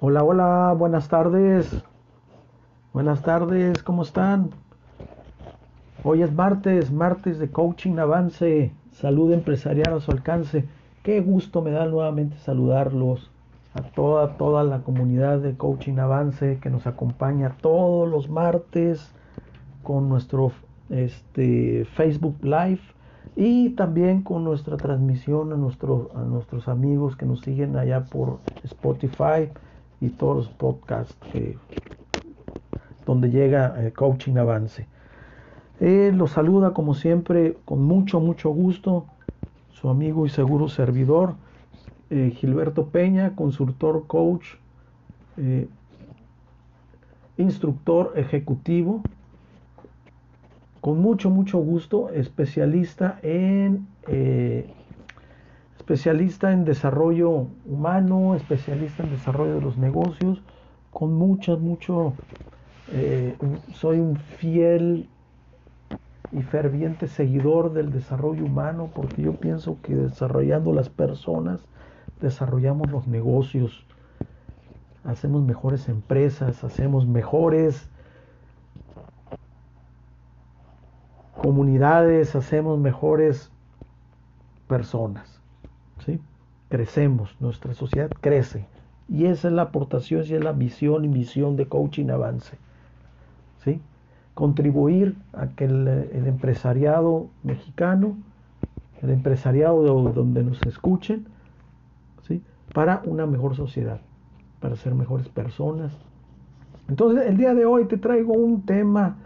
Hola, hola, buenas tardes. Buenas tardes, ¿cómo están? Hoy es martes, martes de Coaching Avance, Salud Empresarial a su alcance. Qué gusto me da nuevamente saludarlos a toda, toda la comunidad de Coaching Avance que nos acompaña todos los martes con nuestro este, Facebook Live y también con nuestra transmisión a, a nuestros amigos que nos siguen allá por Spotify y todos los podcasts que, donde llega eh, Coaching Avance. Eh, los saluda como siempre con mucho, mucho gusto su amigo y seguro servidor eh, Gilberto Peña, consultor coach, eh, instructor ejecutivo, con mucho, mucho gusto, especialista en especialista en desarrollo humano, especialista en desarrollo de los negocios, con mucho, mucho, soy un fiel y ferviente seguidor del desarrollo humano porque yo pienso que desarrollando las personas desarrollamos los negocios, hacemos mejores empresas, hacemos mejores comunidades, hacemos mejores personas. Crecemos, nuestra sociedad crece. Y esa es la aportación, esa es la visión y misión de Coaching Avance. ¿sí? contribuir a que el, empresariado mexicano, el empresariado de donde nos escuchen, ¿sí? para una mejor sociedad, para ser mejores personas. Entonces, el día de hoy te traigo un tema,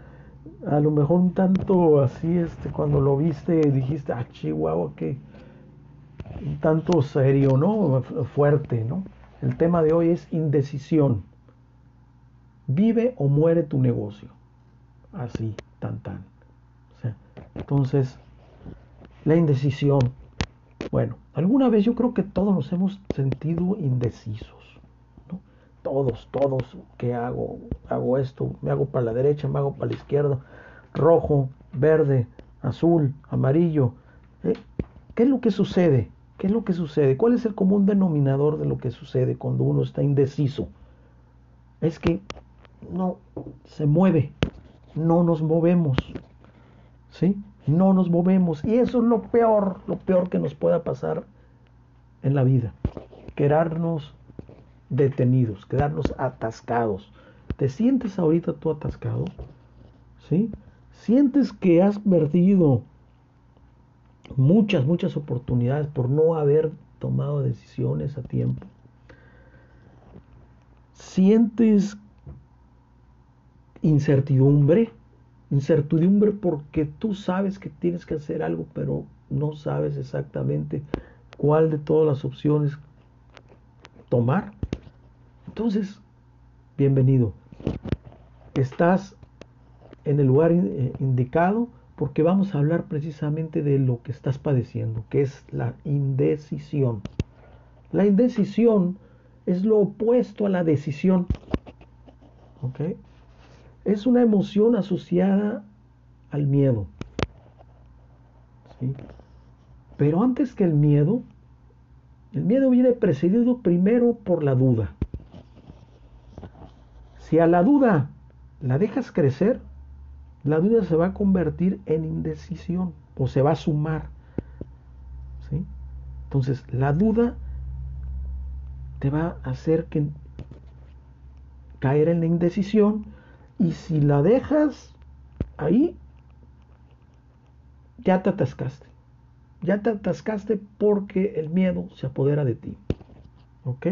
a lo mejor un tanto así, este, cuando lo viste dijiste, ah, chihuahua, que un tanto serio, ¿no? Fuerte, ¿no? El tema de hoy es indecisión. Vive o muere tu negocio así, tan tan. entonces, la indecisión. Bueno, alguna vez yo creo que todos nos hemos sentido indecisos. ¿no? Todos, todos, ¿qué hago? Hago esto, me hago para la derecha, me hago para la izquierda, rojo, verde, azul, amarillo. ¿Eh? ¿Qué es lo que sucede? ¿Qué es lo que sucede? ¿Cuál es el común denominador de lo que sucede cuando uno está indeciso? Es que no se mueve, no nos movemos. ¿Sí? No nos movemos. Y eso es lo peor, lo peor que nos pueda pasar en la vida. Quedarnos detenidos, quedarnos atascados. ¿Te sientes ahorita tú atascado? ¿Sí? ¿Sientes que has perdido muchas, muchas oportunidades por no haber tomado decisiones a tiempo? ¿Sientes incertidumbre, incertidumbre porque tú sabes que tienes que hacer algo, pero no sabes exactamente cuál de todas las opciones tomar. Entonces, bienvenido. Estás en el lugar eh, indicado porque vamos a hablar precisamente de lo que estás padeciendo, que es la indecisión. La indecisión es lo opuesto a la decisión. ¿Ok? es una emoción asociada al miedo. Pero antes que el miedo, el miedo viene precedido primero por la duda. Si a la duda la dejas crecer, la duda se va a convertir en indecisión o se va a sumar. ¿sí? Entonces, la duda te va a hacer que caer en la indecisión y si la dejas ahí, ya te atascaste. Ya te atascaste porque el miedo se apodera de ti. ¿Ok?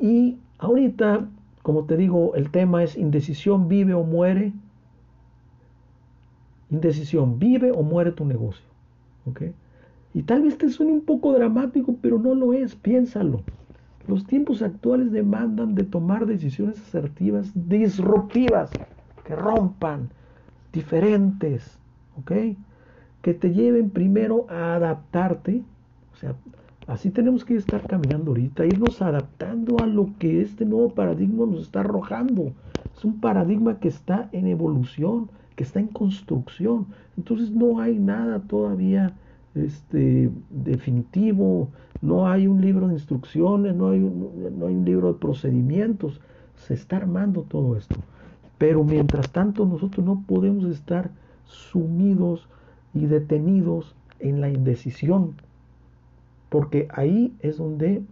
Y ahorita, como te digo, el tema es indecisión, vive o muere. Indecisión, vive o muere tu negocio. Y tal vez te suene un poco dramático, pero no lo es, piénsalo. Los tiempos actuales demandan de tomar decisiones asertivas, disruptivas, que rompan, diferentes, ¿ok? Que te lleven primero a adaptarte, o sea, así tenemos que estar caminando ahorita, irnos adaptando a lo que este nuevo paradigma nos está arrojando. Es un paradigma que está en evolución, que está en construcción. Entonces no hay nada todavía este, definitivo, no hay un libro de instrucciones, no hay no hay un libro de procedimientos. Se está armando todo esto. Pero mientras tanto nosotros no podemos estar sumidos y detenidos en la indecisión. Porque ahí es donde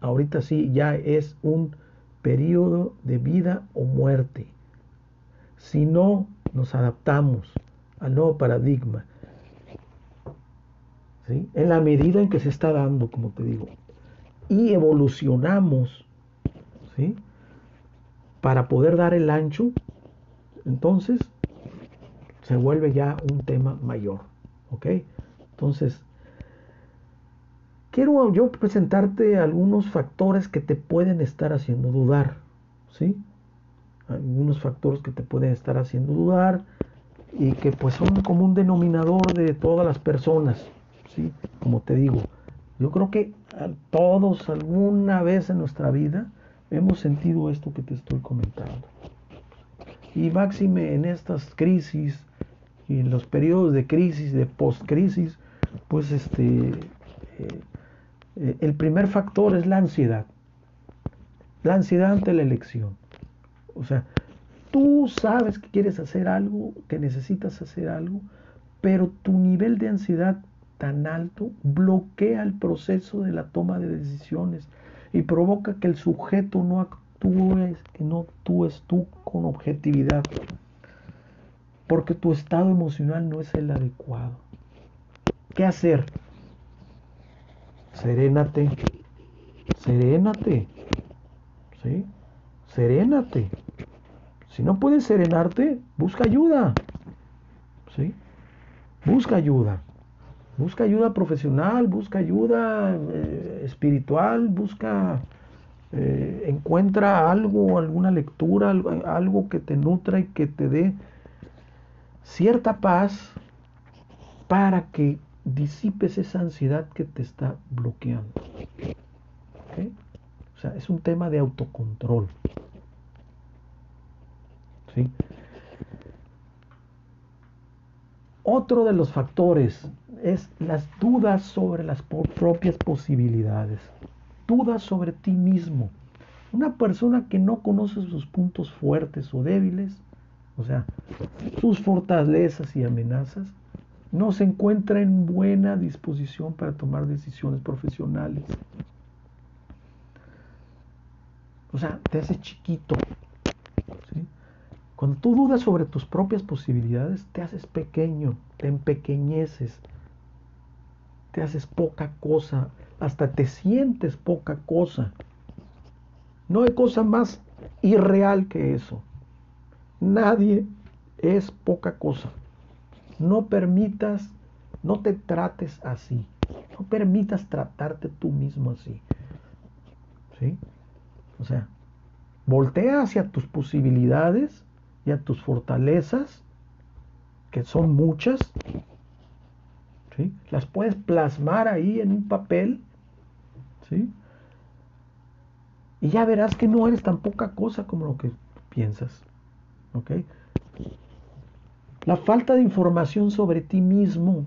ahorita sí ya es un periodo de vida o muerte. Si no nos adaptamos al nuevo paradigma, en la medida en que se está dando, como te digo, y evolucionamos, ¿sí? para poder dar el ancho, entonces se vuelve ya un tema mayor. ¿Ok? Entonces, quiero yo presentarte algunos factores que te pueden estar haciendo dudar. ¿Sí? Algunos factores que te pueden estar haciendo dudar y que pues son como un denominador de todas las personas. ¿Sí? Como te digo, yo creo que todos alguna vez en nuestra vida hemos sentido esto que te estoy comentando. Y máxime en estas crisis y en los periodos de crisis, de post-crisis, pues este, eh, eh, el primer factor es la ansiedad. La ansiedad ante la elección. O sea, tú sabes que quieres hacer algo, que necesitas hacer algo, pero tu nivel de ansiedad tan alto bloquea el proceso de la toma de decisiones y provoca que el sujeto no actúe, que no actúes tú con objetividad, porque tu estado emocional no es el adecuado. ¿Qué hacer? Serénate, serénate, ¿sí? Serénate. Si no puedes serenarte, busca ayuda, ¿sí? Busca ayuda. Busca ayuda profesional, busca ayuda eh, espiritual, busca, eh, encuentra algo, alguna lectura, algo que te nutra y que te dé cierta paz para que disipes esa ansiedad que te está bloqueando. O sea, es un tema de autocontrol. Otro de los factores es las dudas sobre las propias posibilidades, dudas sobre ti mismo. Una persona que no conoce sus puntos fuertes o débiles, o sea, sus fortalezas y amenazas, no se encuentra en buena disposición para tomar decisiones profesionales. O sea, te hace chiquito. Cuando tú dudas sobre tus propias posibilidades, te haces pequeño, te empequeñeces, te haces poca cosa, hasta te sientes poca cosa. No hay cosa más irreal que eso. Nadie es poca cosa. No permitas, no te trates así. No permitas tratarte tú mismo así. ¿Sí? O sea, voltea hacia tus posibilidades y a tus fortalezas, que son muchas, las puedes plasmar ahí en un papel, ¿sí? Y ya verás que no eres tan poca cosa como lo que piensas. La falta de información sobre ti mismo,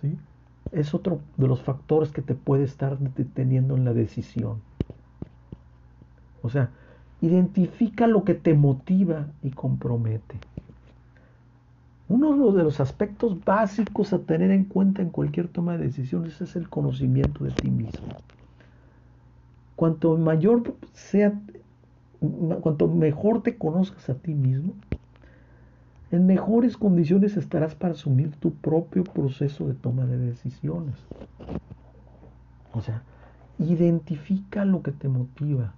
¿sí? Es otro de los factores que te puede estar deteniendo en la decisión. O sea, identifica lo que te motiva y compromete. Uno de los aspectos básicos a tener en cuenta en cualquier toma de decisiones es el conocimiento de ti mismo. Cuanto mayor sea, cuanto mejor te conozcas a ti mismo, en mejores condiciones estarás para asumir tu propio proceso de toma de decisiones. O sea, identifica lo que te motiva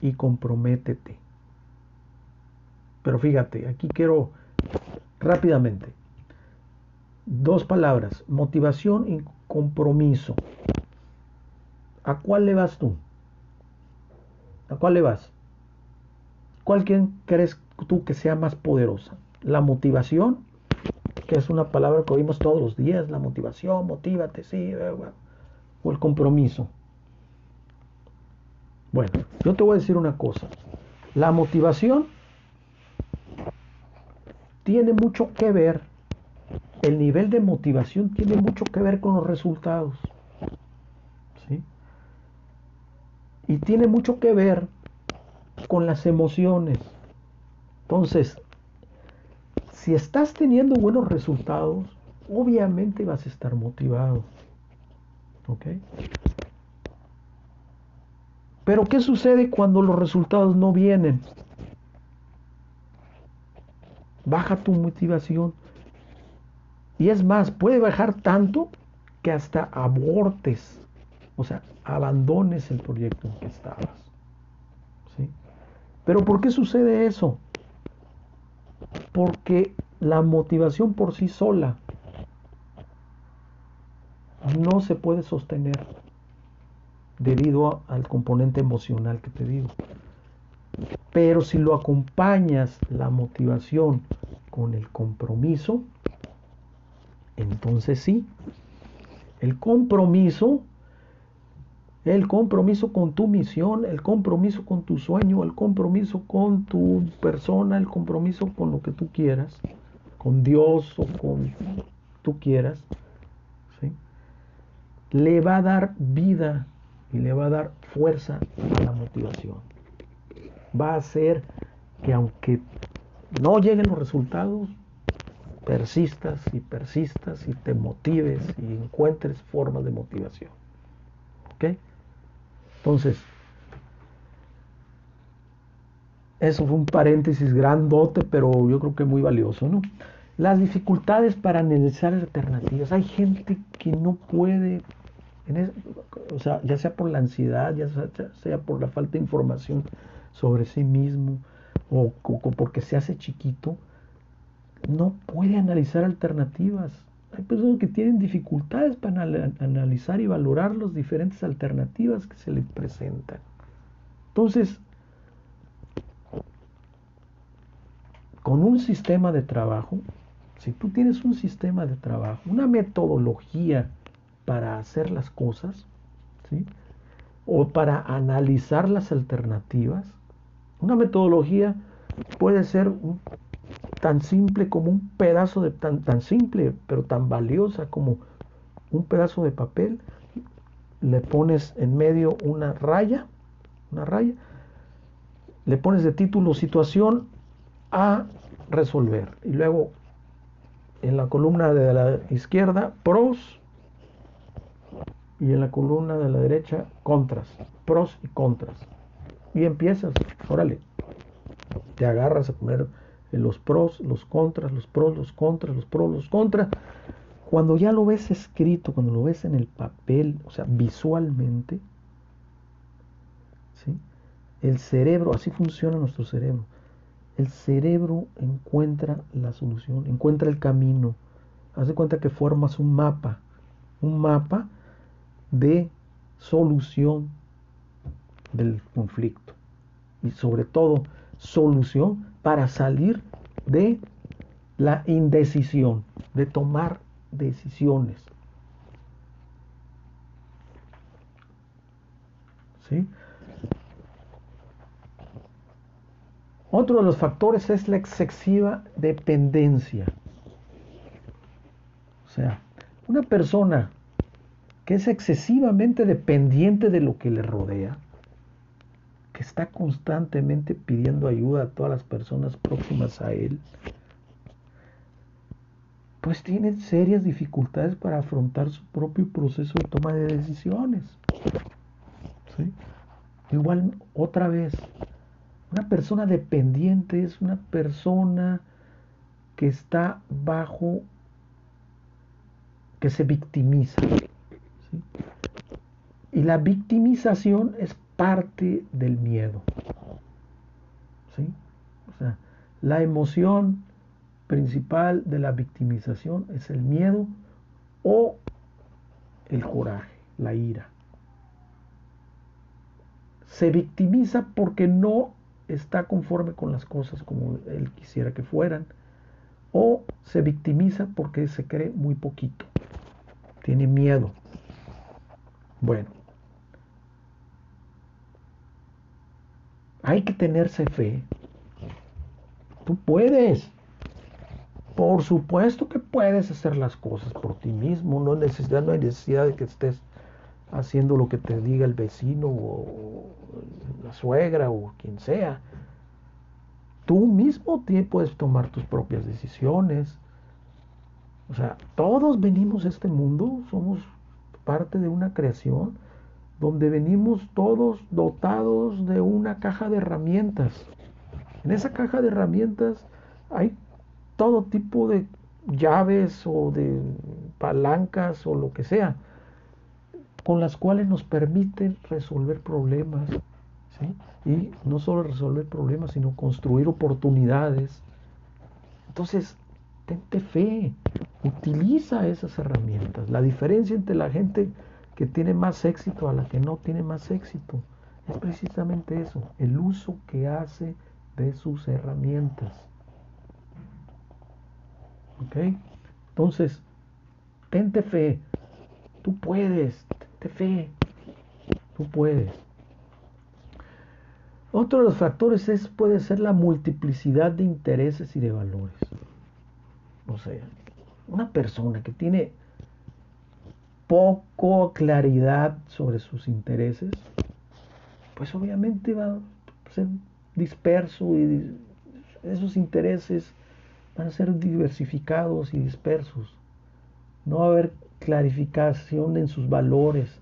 y comprométete. Pero fíjate, aquí quiero Rápidamente. Dos palabras, motivación y compromiso. ¿A cuál le vas tú? ¿A cuál le vas? ¿Cuál crees tú que sea más poderosa? ¿La motivación? Que es una palabra que oímos todos los días, la motivación, motívate, sí, o el compromiso. Bueno, yo te voy a decir una cosa. La motivación tiene mucho que ver el nivel de motivación tiene mucho que ver con los resultados. ¿sí? Y tiene mucho que ver con las emociones. Entonces, si estás teniendo buenos resultados, obviamente vas a estar motivado. ¿Ok? Pero ¿qué sucede cuando los resultados no vienen? Baja tu motivación. Y es más, puede bajar tanto que hasta abortes, o sea, abandones el proyecto en que estabas. ¿Sí? Pero ¿por qué sucede eso? Porque la motivación por sí sola no se puede sostener debido al componente emocional que te digo. Pero si lo acompañas la motivación con el compromiso, entonces sí, el compromiso, el compromiso con tu misión, el compromiso con tu sueño, el compromiso con tu persona, el compromiso con lo que tú quieras, con Dios o con tú quieras, le va a dar vida y le va a dar fuerza a la motivación. Va a hacer que aunque no lleguen los resultados, persistas y persistas y te motives y encuentres formas de motivación. ¿Ok? Entonces, eso fue un paréntesis grandote, pero yo creo que muy valioso, ¿no? Las dificultades para analizar alternativas. Hay gente que no puede o sea, ya sea por la ansiedad, ya sea, por la falta de información sobre sí mismo o, porque se hace chiquito, no puede analizar alternativas. Hay personas que tienen dificultades para analizar y valorar las diferentes alternativas que se les presentan. Entonces, con un sistema de trabajo, si tú tienes un sistema de trabajo, una metodología para hacer las cosas, ¿sí? o para analizar las alternativas. Una metodología puede ser tan simple como un pedazo de tan, tan simple, pero tan valiosa como un pedazo de papel. Le pones en medio una raya, una raya, le pones de título situación a resolver. Y luego en la columna de la izquierda, pros y en la columna de la derecha contras, pros y contras. Y empiezas, órale, te agarras a poner los pros, los contras, los pros, los contras, los pros, los contras. Cuando ya lo ves escrito, cuando lo ves en el papel, o sea, visualmente, ¿sí? el cerebro, así funciona nuestro cerebro. El cerebro encuentra la solución, encuentra el camino. Haz de cuenta que formas un mapa, un mapa de solución del conflicto y sobre todo solución para salir de la indecisión, de tomar decisiones. ¿Sí? Otro de los factores es la excesiva dependencia. O sea, una persona que es excesivamente dependiente de lo que le rodea, que está constantemente pidiendo ayuda a todas las personas próximas a él, pues tiene serias dificultades para afrontar su propio proceso de toma de decisiones. Igual, otra vez, una persona dependiente es una persona que está bajo, que se victimiza. Y la victimización es parte del miedo. ¿sí? O sea, la emoción principal de la victimización es el miedo o el coraje, la ira. Se victimiza porque no está conforme con las cosas como él quisiera que fueran, o se victimiza porque se cree muy poquito, tiene miedo. Bueno, hay que tenerse fe. Tú puedes. Por supuesto que puedes hacer las cosas por ti mismo, no, no hay necesidad de que estés haciendo lo que te diga el vecino o la suegra o quien sea. Tú mismo puedes tomar tus propias decisiones. O sea, todos venimos a este mundo, somos parte de una creación donde venimos todos dotados de una caja de herramientas. En esa caja de herramientas hay todo tipo de llaves o de palancas o lo que sea, con las cuales nos permiten resolver problemas. Y no solo resolver problemas, sino construir oportunidades. Entonces, tente fe, utiliza esas herramientas. La diferencia entre la gente que tiene más éxito a la que no tiene más éxito es precisamente eso, el uso que hace de sus herramientas. ¿Ok? Entonces, tente fe. Tú puedes, tente fe. Tú puedes. Otro de los factores es, puede ser la multiplicidad de intereses y de valores. O sea, una persona que tiene poco claridad sobre sus intereses, pues obviamente va a ser disperso y esos intereses van a ser diversificados y dispersos. No va a haber clarificación en sus valores.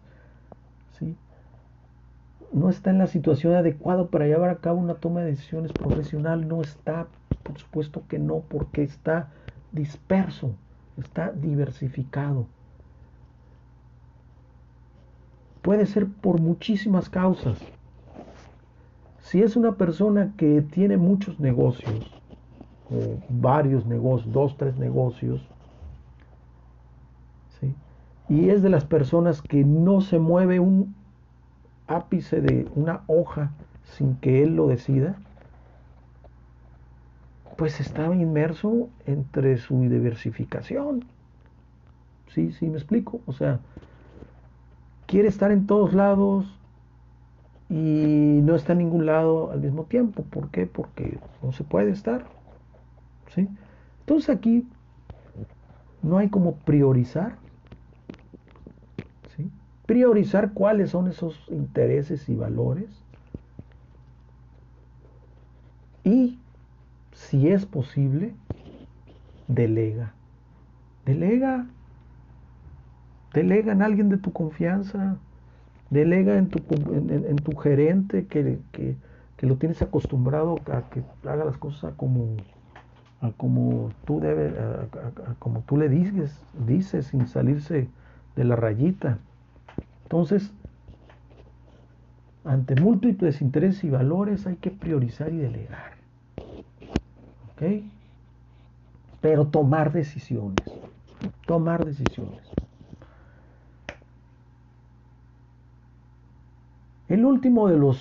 ¿sí? No está en la situación adecuada para llevar a cabo una toma de decisiones profesional. No está, por supuesto que no, porque está disperso, está diversificado. Puede ser por muchísimas causas. Si es una persona que tiene muchos negocios, o varios negocios, dos, tres negocios, y es de las personas que no se mueve un ápice de una hoja sin que él lo decida, pues está inmerso entre su diversificación. Sí, sí, me explico. O sea, quiere estar en todos lados y no está en ningún lado al mismo tiempo. ¿Por qué? Porque no se puede estar. ¿sí? Entonces aquí no hay como priorizar. ¿sí? Priorizar cuáles son esos intereses y valores. Y, si es posible, delega. Delega Delega en alguien de tu confianza. Delega en tu, en, tu gerente que, lo tienes acostumbrado a que haga las cosas como, como tú como tú le dices, dices sin salirse de la rayita. Entonces, ante múltiples intereses y valores hay que priorizar y delegar. ¿Ok? Pero tomar decisiones. Tomar decisiones. El último de los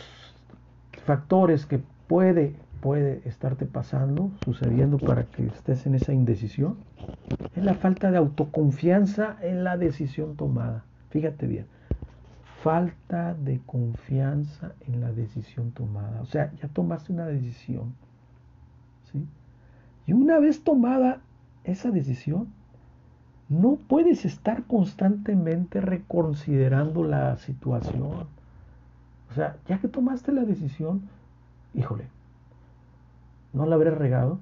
factores que puede, puede estarte pasando, sucediendo para que estés en esa indecisión, es la falta de autoconfianza en la decisión tomada. Fíjate bien, falta de confianza en la decisión tomada. O sea, ya tomaste una decisión. ¿sí? Y una vez tomada esa decisión, no puedes estar constantemente reconsiderando la situación o sea, ya que tomaste la decisión, híjole, no la habré regado.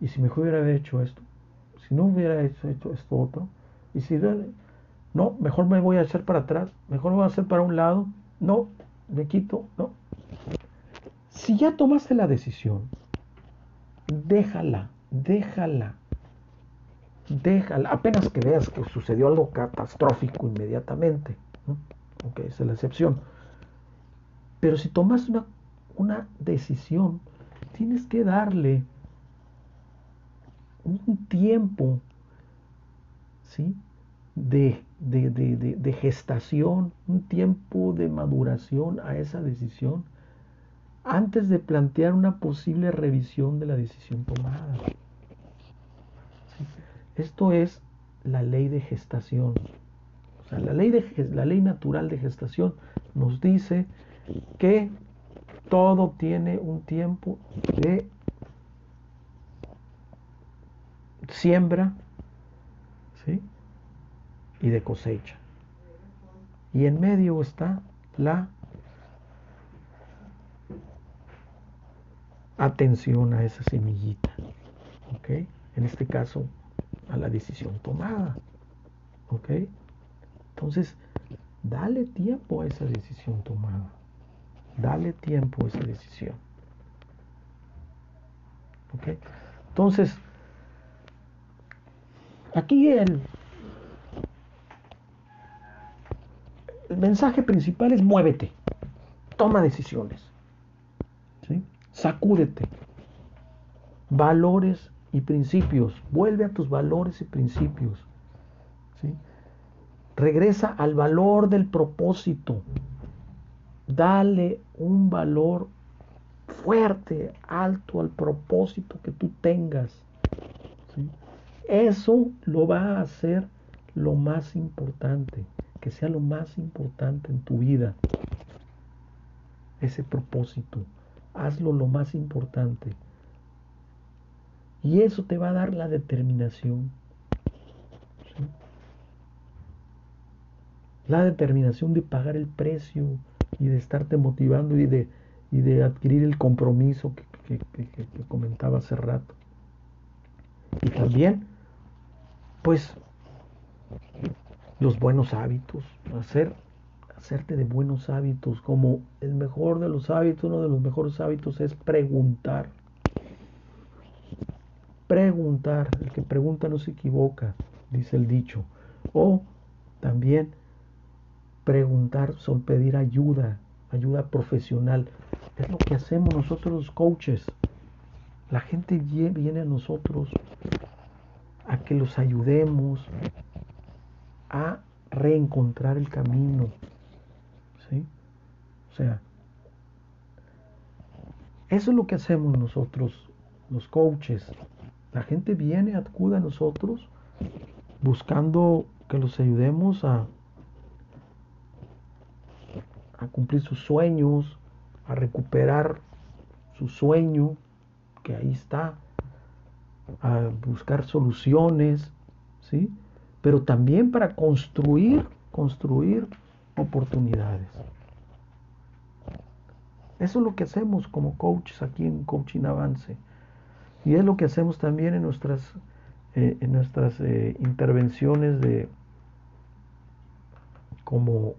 Y si mejor hubiera hecho esto, si no hubiera hecho, esto otro, y si no, mejor me voy a echar para atrás, mejor me voy a hacer para un lado, no, me quito, no. Si ya tomaste la decisión, déjala, déjala, déjala, apenas que veas que sucedió algo catastrófico inmediatamente, ok, esa es la excepción. Pero si tomas una, decisión, tienes que darle un tiempo ¿sí? de, de, gestación, un tiempo de maduración a esa decisión antes de plantear una posible revisión de la decisión tomada. Esto es la ley de gestación. O sea, la ley, de, la ley natural de gestación nos dice que todo tiene un tiempo de, siembra ¿sí? y de cosecha. Y en medio está la atención a esa semillita. ¿Ok? En este caso, a la decisión tomada. ¿Ok? Entonces, dale tiempo a esa decisión tomada. Dale tiempo a esa decisión. ¿Ok? Entonces, aquí el, el mensaje principal es muévete, toma decisiones, ¿sí? Sacúdete, valores y principios, vuelve a tus valores y principios, ¿sí? regresa al valor del propósito, dale un valor fuerte, alto al propósito que tú tengas. Eso lo va a hacer lo más importante, que sea lo más importante en tu vida. Ese propósito, hazlo lo más importante. Y eso te va a dar la determinación. La determinación de pagar el precio y de estarte motivando y de y de adquirir el compromiso que, comentaba hace rato. Y también, pues, los buenos hábitos, hacer, hacerte de buenos hábitos, como el mejor de los hábitos, uno de los mejores hábitos es preguntar. Preguntar, el que pregunta no se equivoca, dice el dicho. O también preguntar, son pedir ayuda, ayuda profesional. Es lo que hacemos nosotros los coaches. La gente viene a nosotros a que los ayudemos a reencontrar el camino. Sea, eso es lo que hacemos nosotros, los coaches. La gente viene, acude a nosotros buscando que los ayudemos a a cumplir sus sueños, a recuperar su sueño, que ahí está, a buscar soluciones, ¿sí? Pero también para construir, construir oportunidades. Eso es lo que hacemos como coaches aquí en Coaching Avance. Y es lo que hacemos también en nuestras, eh, en nuestras eh, intervenciones de como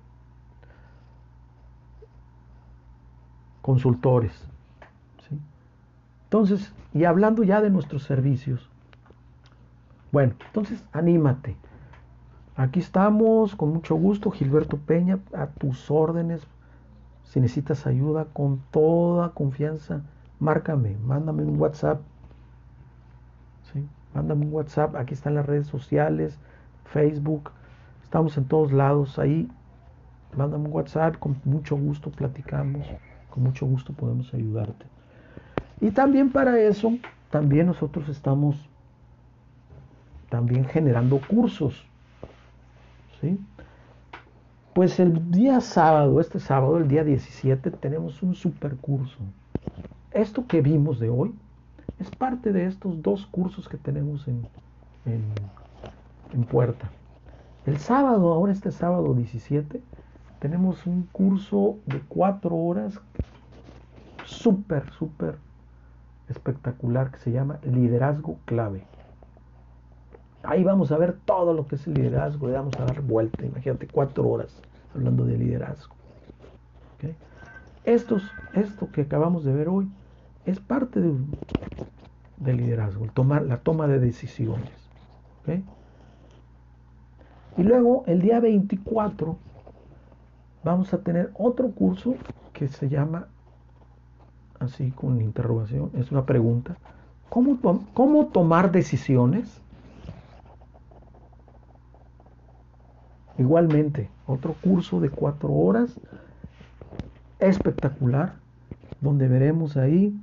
consultores. Entonces, y hablando ya de nuestros servicios, bueno, entonces anímate. Aquí estamos con mucho gusto, Gilberto Peña, a tus órdenes. Si necesitas ayuda, con toda confianza, márcame, mándame un WhatsApp. ¿sí? Mándame un WhatsApp, aquí están las redes sociales, Facebook, estamos en todos lados, ahí mándame un WhatsApp, con mucho gusto platicamos con mucho gusto podemos ayudarte. Y también para eso, también nosotros estamos también generando cursos. ¿sí? Pues el día sábado, este sábado, el día 17, tenemos un super curso. Esto que vimos de hoy es parte de estos dos cursos que tenemos en, en, puerta. El sábado, ahora este sábado 17, tenemos un curso de cuatro horas súper, súper espectacular que se llama Liderazgo Clave. Ahí vamos a ver todo lo que es el liderazgo, le vamos a dar vuelta, imagínate, cuatro horas hablando de liderazgo. Esto que acabamos de ver hoy es parte de, del liderazgo, el tomar, la toma de decisiones. Y luego el día 24 vamos a tener otro curso que se llama, así con interrogación, es una pregunta, ¿cómo, cómo tomar decisiones? Igualmente, otro curso de cuatro horas, espectacular, donde veremos ahí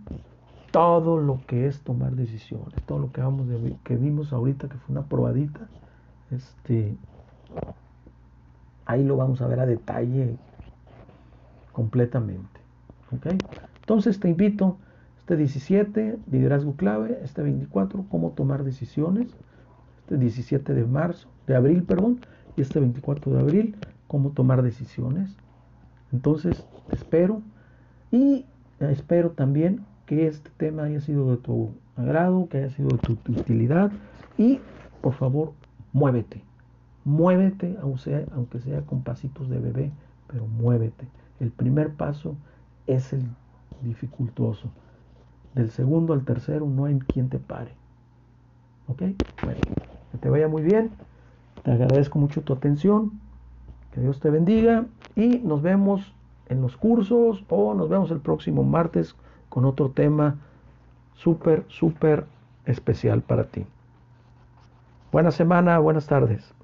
todo lo que es tomar decisiones, todo lo que, vimos ahorita, que fue una probadita, este, Ahí lo vamos a ver a detalle completamente. Entonces te invito, Este 17, liderazgo clave. Este 24, cómo tomar decisiones. Este 17 de marzo, de abril, perdón. Este 24 de abril, cómo tomar decisiones. Entonces, espero. Y espero también que este tema haya sido de tu agrado, que haya sido de tu, utilidad. Y, por favor, muévete. Muévete, aunque sea con pasitos de bebé, pero muévete. El primer paso es el dificultoso. Del segundo al tercero no hay quien te pare. ¿Ok? Bueno, que te vaya muy bien. Te agradezco mucho tu atención. Que Dios te bendiga. Y nos vemos en los cursos o nos vemos el próximo martes con otro tema súper, súper especial para ti. Buena semana, buenas tardes.